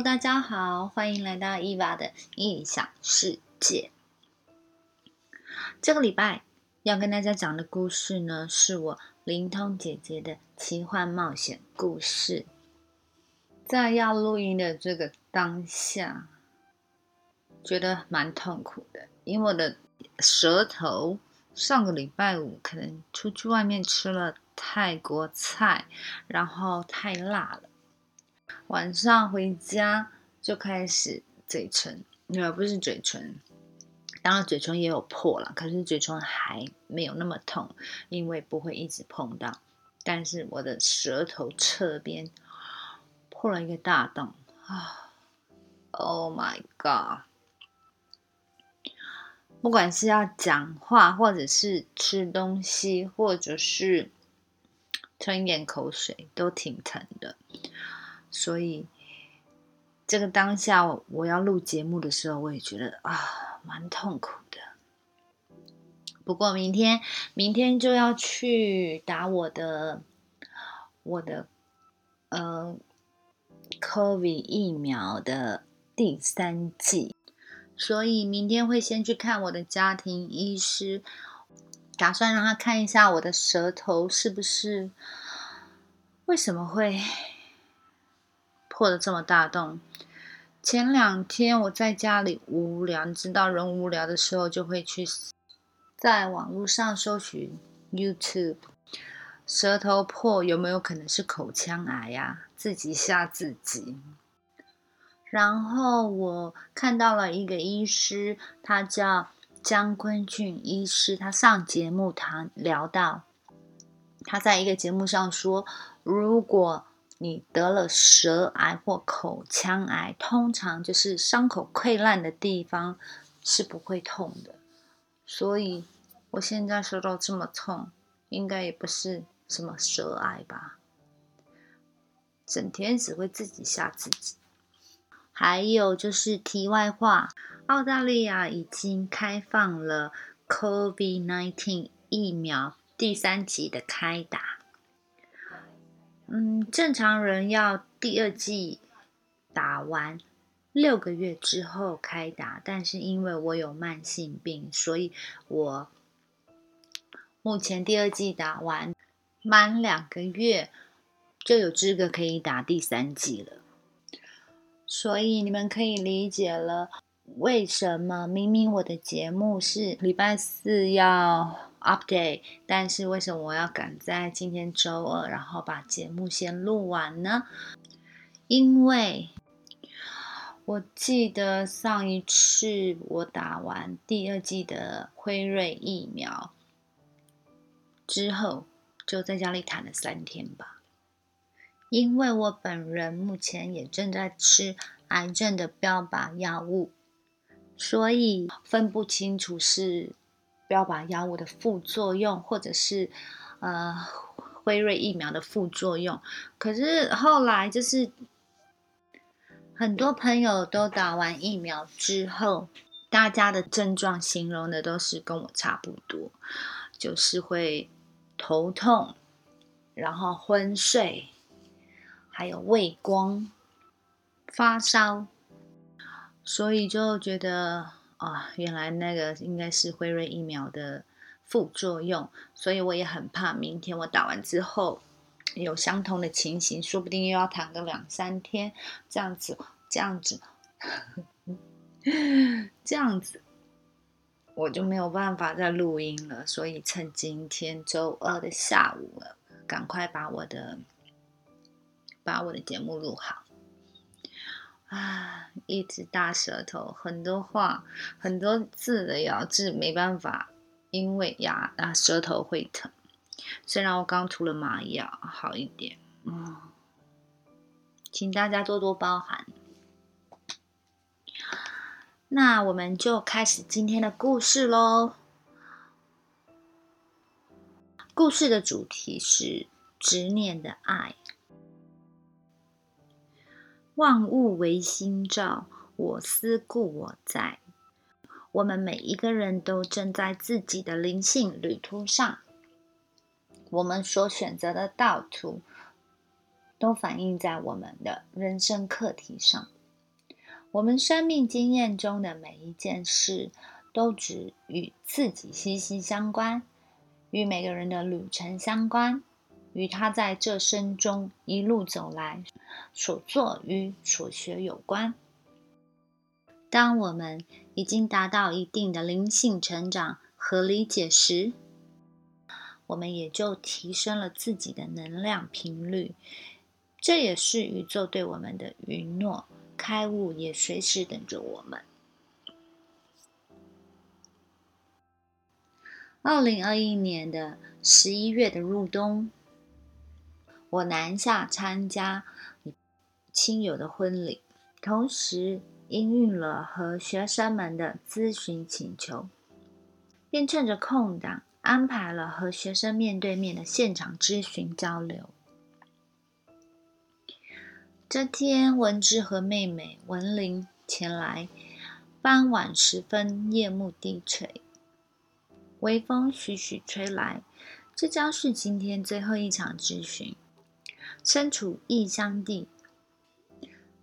大家好，欢迎来到伊娃的异想世界。这个礼拜要跟大家讲的故事呢，是我灵通姐姐的奇幻冒险故事。在要录音的这个当下，觉得蛮痛苦的，因为我的舌头上个礼拜五可能出去外面吃了泰国菜，然后太辣了。晚上回家就开始嘴唇，呃，不是嘴唇，当然嘴唇也有破了，可是嘴唇还没有那么痛，因为不会一直碰到。但是我的舌头侧边破了一个大洞啊！Oh my god！不管是要讲话，或者是吃东西，或者是吞咽口水，都挺疼的。所以，这个当下我要录节目的时候，我也觉得啊，蛮痛苦的。不过明天，明天就要去打我的我的呃，COVID 疫苗的第三剂，所以明天会先去看我的家庭医师，打算让他看一下我的舌头是不是为什么会。破了这么大洞。前两天我在家里无聊，你知道人无聊的时候就会去在网络上搜寻 YouTube，舌头破有没有可能是口腔癌呀？自己吓自己。然后我看到了一个医师，他叫江坤俊医师，他上节目谈聊到，他在一个节目上说，如果你得了舌癌或口腔癌，通常就是伤口溃烂的地方是不会痛的，所以我现在舌头这么痛，应该也不是什么舌癌吧？整天只会自己吓自己。还有就是题外话，澳大利亚已经开放了 COVID-19 疫苗第三级的开打。嗯，正常人要第二季打完六个月之后开打，但是因为我有慢性病，所以我目前第二季打完满两个月就有资格可以打第三季了。所以你们可以理解了，为什么明明我的节目是礼拜四要。update，但是为什么我要赶在今天周二，然后把节目先录完呢？因为我记得上一次我打完第二季的辉瑞疫苗之后，就在家里躺了三天吧。因为我本人目前也正在吃癌症的标靶药物，所以分不清楚是。不要把药物的副作用，或者是呃辉瑞疫苗的副作用。可是后来就是很多朋友都打完疫苗之后，大家的症状形容的都是跟我差不多，就是会头痛，然后昏睡，还有畏光、发烧，所以就觉得。啊，原来那个应该是辉瑞疫苗的副作用，所以我也很怕明天我打完之后有相同的情形，说不定又要躺个两三天，这样子，这样子，这样子，我就没有办法再录音了。所以趁今天周二的下午，赶快把我的把我的节目录好。啊，一直大舌头，很多话，很多字的咬字没办法，因为牙啊舌头会疼。虽然我刚涂了麻药，好一点，嗯，请大家多多包涵。那我们就开始今天的故事喽。故事的主题是执念的爱。万物唯心造，我思故我在。我们每一个人都正在自己的灵性旅途上，我们所选择的道途，都反映在我们的人生课题上。我们生命经验中的每一件事，都只与自己息息相关，与每个人的旅程相关，与他在这生中一路走来所做与所学有关。当我们已经达到一定的灵性成长和理解时，我们也就提升了自己的能量频率。这也是宇宙对我们的允诺。开悟也随时等着我们。二零二一年的十一月的入冬，我南下参加亲友的婚礼，同时应允了和学生们的咨询请求，便趁着空档安排了和学生面对面的现场咨询交流。这天，文志和妹妹文玲前来。傍晚时分，夜幕低垂，微风徐徐吹来。这将是今天最后一场咨询。身处异乡地，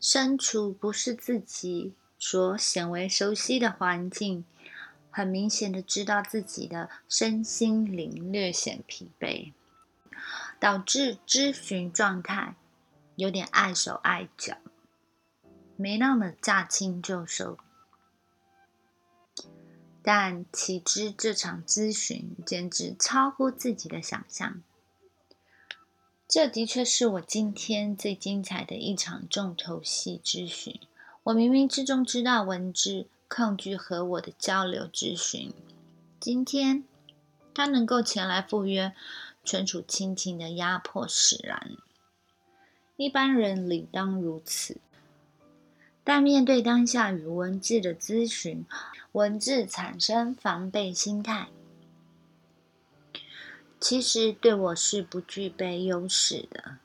身处不是自己所显为熟悉的环境，很明显的知道自己的身心灵略显疲惫，导致咨询状态。有点碍手碍脚，没那么驾轻就熟。但岂知这场咨询简直超乎自己的想象。这的确是我今天最精彩的一场重头戏咨询。我冥冥之中知道文字抗拒和我的交流咨询，今天他能够前来赴约，纯属亲情的压迫使然。一般人理当如此，但面对当下与文字的咨询，文字产生防备心态。其实对我是不具备优势的，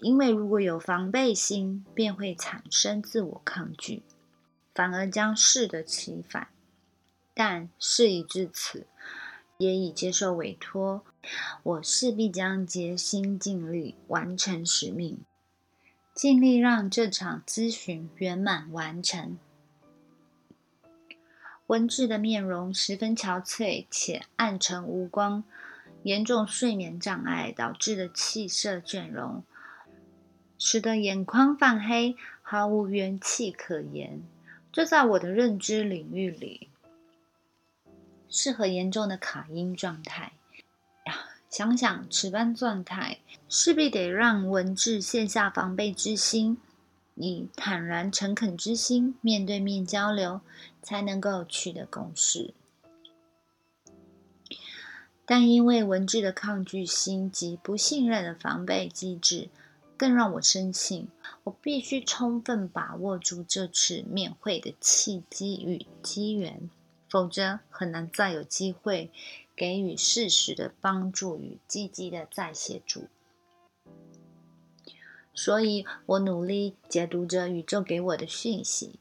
因为如果有防备心，便会产生自我抗拒，反而将适得其反。但事已至此，也已接受委托，我势必将竭心尽力完成使命。尽力让这场咨询圆满完成。温志的面容十分憔悴且暗沉无光，严重睡眠障碍导致的气色倦容，使得眼眶泛黑，毫无元气可言。这在我的认知领域里，是很严重的卡音状态。想想此般状态，势必得让文志卸下防备之心，以坦然诚恳之心面对面交流，才能够取得共识。但因为文志的抗拒心及不信任的防备机制，更让我深信，我必须充分把握住这次面会的契机与机缘，否则很难再有机会。给予适时的帮助与积极的再协助，所以我努力解读着宇宙给我的讯息，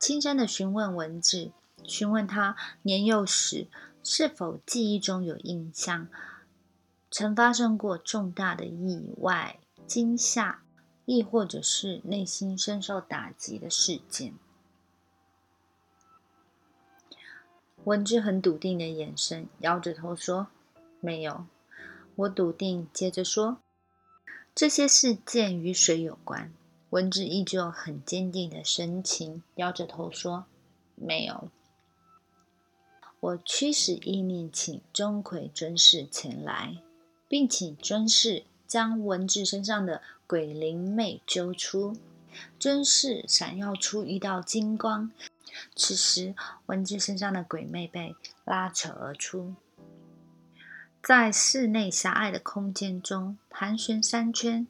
轻声的询问文字，询问他年幼时是否记忆中有印象，曾发生过重大的意外、惊吓，亦或者是内心深受打击的事件。文之很笃定的眼神，摇着头说：“没有。”我笃定，接着说：“这些事件与水有关。”文之依旧很坚定的神情，摇着头说：“没有。”我驱使意念，请钟馗尊士前来，并请尊士将文志身上的鬼灵魅揪出。尊士闪耀出一道金光。此时，文志身上的鬼魅被拉扯而出，在室内狭隘的空间中盘旋三圈，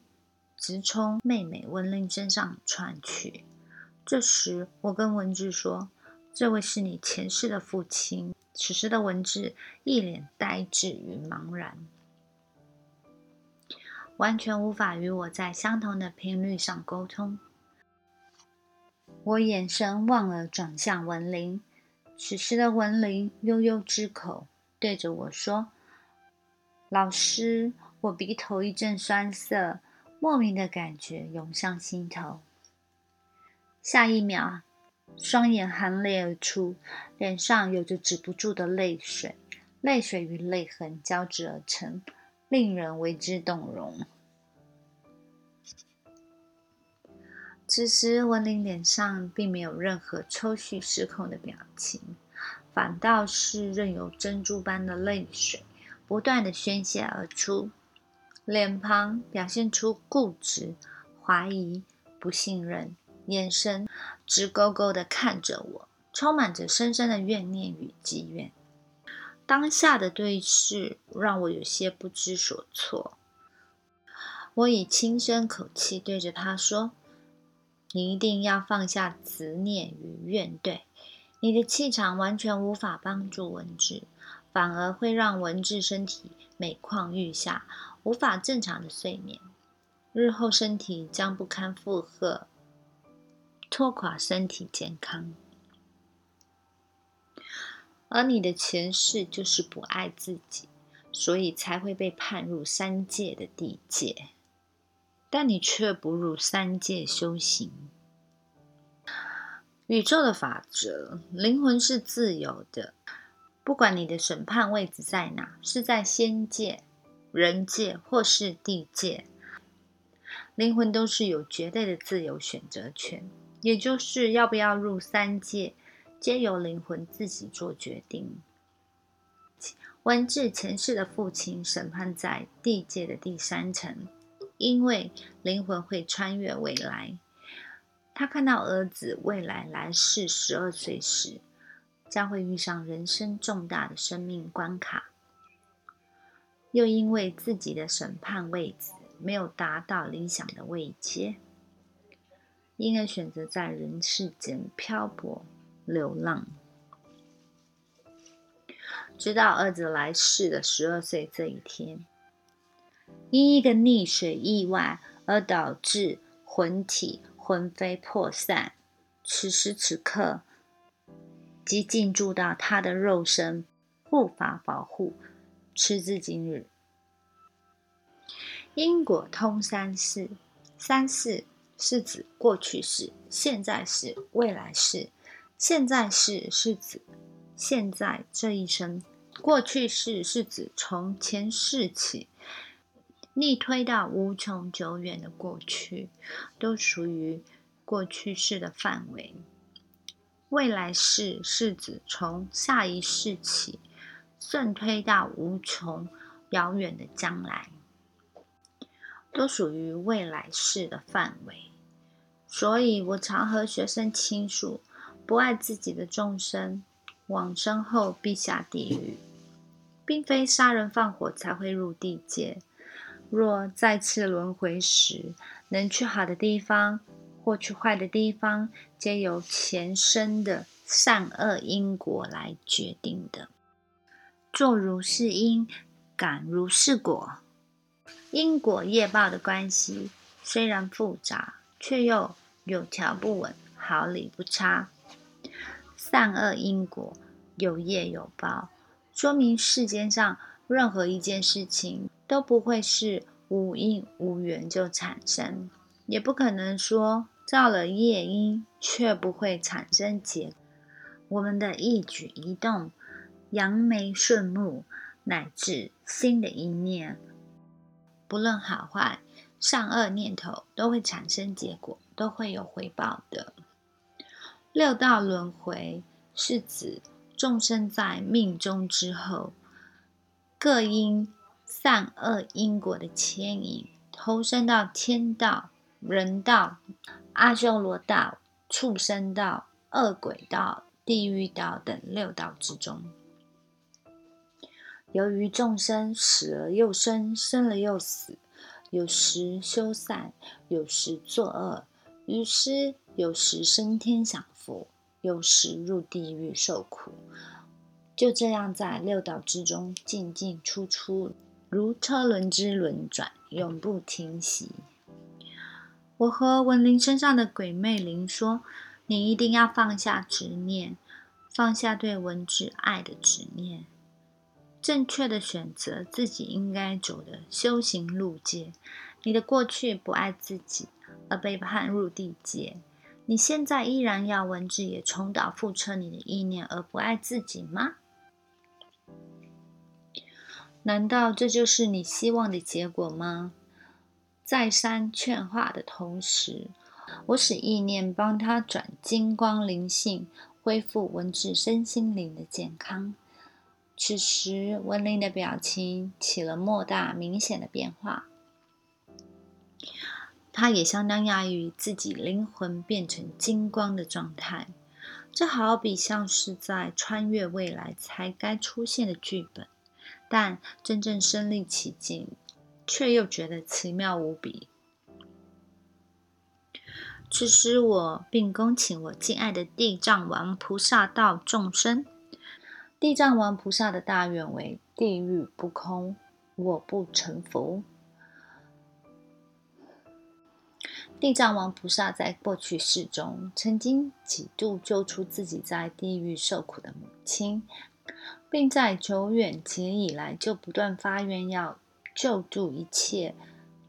直冲妹妹文玲身上窜去。这时，我跟文志说：“这位是你前世的父亲。”此时的文志一脸呆滞与茫然，完全无法与我在相同的频率上沟通。我眼神望了，转向文玲。此时的文玲悠悠之口，对着我说：“老师，我鼻头一阵酸涩，莫名的感觉涌上心头。下一秒，双眼含泪而出，脸上有着止不住的泪水，泪水与泪痕交织而成，令人为之动容。此时，文玲脸上并没有任何抽蓄失控的表情，反倒是任由珍珠般的泪水不断的宣泄而出，脸庞表现出固执、怀疑、不信任，眼神直勾勾的看着我，充满着深深的怨念与积怨。当下的对视让我有些不知所措，我以轻声口气对着他说。你一定要放下执念与怨怼，你的气场完全无法帮助文治，反而会让文治身体每况愈下，无法正常的睡眠，日后身体将不堪负荷，拖垮身体健康。而你的前世就是不爱自己，所以才会被判入三界的地界。但你却不入三界修行。宇宙的法则，灵魂是自由的。不管你的审判位置在哪，是在仙界、人界或是地界，灵魂都是有绝对的自由选择权。也就是要不要入三界，皆由灵魂自己做决定。文治前世的父亲审判在地界的第三层。因为灵魂会穿越未来，他看到儿子未来来世十二岁时，将会遇上人生重大的生命关卡，又因为自己的审判位置没有达到理想的位阶，因而选择在人世间漂泊流浪，直到儿子来世的十二岁这一天。因一个溺水意外而导致魂体魂飞魄散，此时此刻即进驻到他的肉身，护法保护，持至今日。因果通三世，三世是指过去式、现在式、未来式。现在式是指现在这一生，过去式是指从前世起。逆推到无穷久远的过去，都属于过去式的范围。未来式是指从下一世起，顺推到无穷遥远的将来，都属于未来式的范围。所以我常和学生倾诉：不爱自己的众生，往生后必下地狱，并非杀人放火才会入地界。若再次轮回时，能去好的地方或去坏的地方，皆由前生的善恶因果来决定的。做如是因，感如是果。因果业报的关系虽然复杂，却又有条不紊，毫厘不差。善恶因果，有业有报，说明世间上任何一件事情。都不会是无因无缘就产生，也不可能说造了业因却不会产生结。我们的一举一动、扬眉顺目，乃至心的一念，不论好坏、善恶念头，都会产生结果，都会有回报的。六道轮回是指众生在命中之后，各因。善恶因果的牵引，投身到天道、人道、阿修罗道、畜生道、恶鬼道、地狱道等六道之中。由于众生死了又生，生了又死，有时修善，有时作恶，于是有时升天享福，有时入地狱受苦，就这样在六道之中进进出出。如车轮之轮转，永不停息。我和文玲身上的鬼魅灵说：“你一定要放下执念，放下对文治爱的执念，正确的选择自己应该走的修行路界。你的过去不爱自己，而被判入地界，你现在依然要文字也重蹈覆辙你的意念，而不爱自己吗？难道这就是你希望的结果吗？再三劝化的同时，我使意念帮他转金光灵性，恢复文字身心灵的健康。此时，文林的表情起了莫大明显的变化。他也相当讶异自己灵魂变成金光的状态，这好比像是在穿越未来才该出现的剧本，但真正身临其境，却又觉得奇妙无比。此时，我并恭请我敬爱的地藏王菩萨道众生。地藏王菩萨的大愿为：地狱不空，我不成佛。地藏王菩萨在过去世中，曾经几度救出自己在地狱受苦的母亲，并在久远劫以来就不断发愿要救助一切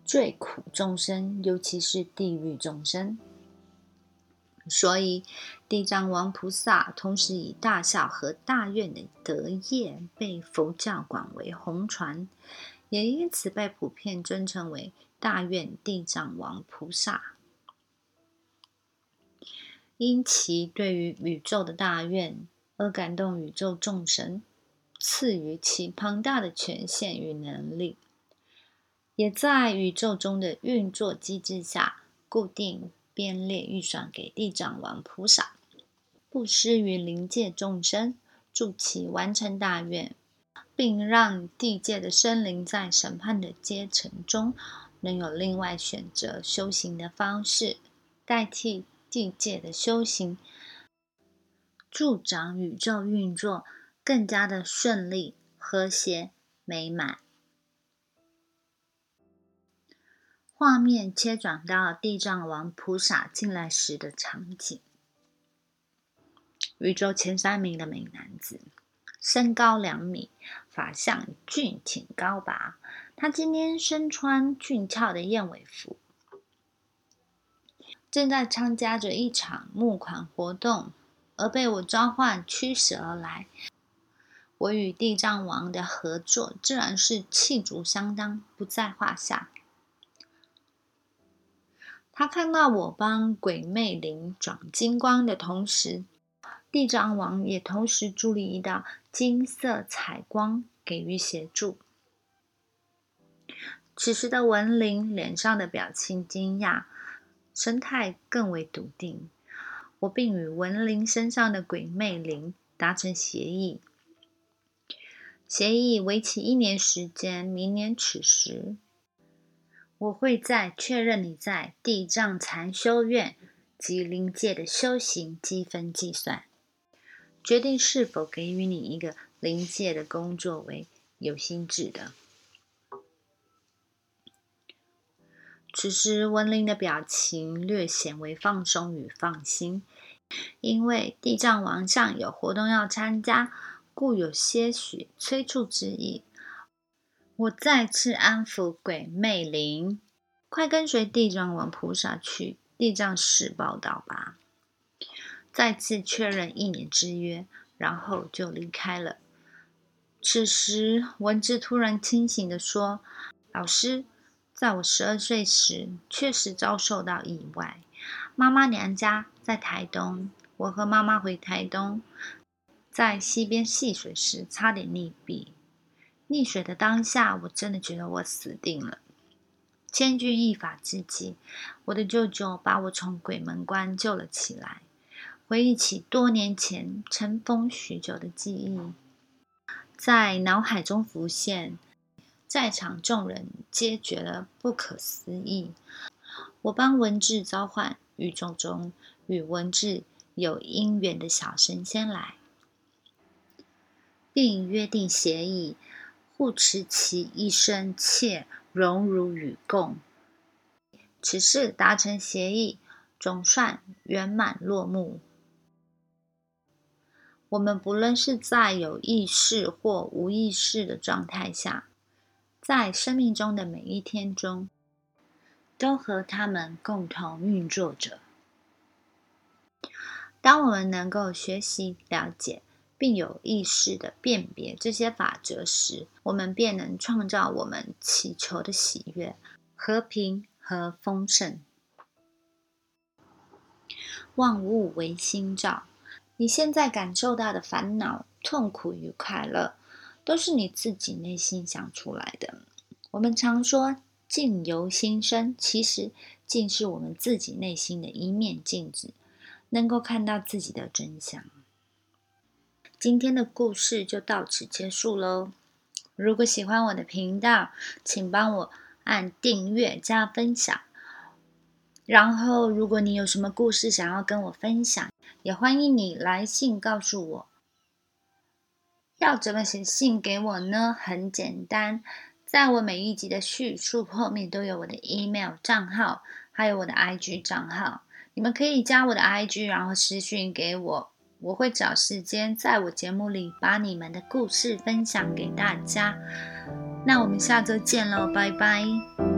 最苦众生，尤其是地狱众生。所以，地藏王菩萨同时以大孝和大愿的德业，被佛教广为弘传，也因此被普遍尊称为大愿地藏王菩萨。因其对于宇宙的大愿而感动宇宙众神，赐予其庞大的权限与能力，也在宇宙中的运作机制下固定。编列预算给地藏王菩萨，布施于灵界众生，助其完成大愿，并让地界的生灵在审判的阶层中，能有另外选择修行的方式，代替地界的修行，助长宇宙运作更加的顺利、和谐、美满。画面切转到地藏王菩萨进来时的场景。宇宙前三名的美男子，身高两米，法相俊挺高拔。他今天身穿俊俏的燕尾服，正在参加着一场募款活动，而被我召唤驱使而来。我与地藏王的合作自然是气足相当，不在话下。他看到我帮鬼魅灵转金光的同时，地藏王也同时助力一道金色彩光给予协助。此时的文灵脸上的表情惊讶，神态更为笃定。我并与文灵身上的鬼魅灵达成协议，协议为期一年时间，明年此时。我会在确认你在地藏禅修院及灵界的修行积分计算，决定是否给予你一个灵界的工作为有心制的。此时文灵的表情略显为放松与放心，因为地藏王上有活动要参加，故有些许催促之意。我再次安抚鬼魅灵，快跟随地藏王菩萨去地藏寺报道吧。再次确认一年之约，然后就离开了。此时，文字突然清醒的说：“老师，在我十二岁时，确实遭受到意外。妈妈娘家在台东，我和妈妈回台东，在溪边戏水时，差点溺毙。”溺水的当下，我真的觉得我死定了。千钧一发之际，我的舅舅把我从鬼门关救了起来。回忆起多年前尘封许久的记忆，在脑海中浮现，在场众人皆觉得不可思议。我帮文治召唤宇宙中与文治有因缘的小神仙来，并约定协议。护持其一生，且荣辱与共。此事达成协议，总算圆满落幕。我们不论是在有意识或无意识的状态下，在生命中的每一天中，都和他们共同运作着。当我们能够学习了解，并有意识的辨别这些法则时，我们便能创造我们祈求的喜悦、和平和丰盛。万物为心造，你现在感受到的烦恼、痛苦与快乐，都是你自己内心想出来的。我们常说“境由心生”，其实境是我们自己内心的一面镜子。能够看到自己的真相。今天的故事就到此结束喽。如果喜欢我的频道，请帮我按订阅加分享。然后，如果你有什么故事想要跟我分享，也欢迎你来信告诉我。要怎么写信给我呢？很简单，在我每一集的叙述后面都有我的 email 账号，还有我的 IG 账号。你们可以加我的 IG，然后私讯给我，我会找时间在我节目里把你们的故事分享给大家。那我们下周见喽，拜拜。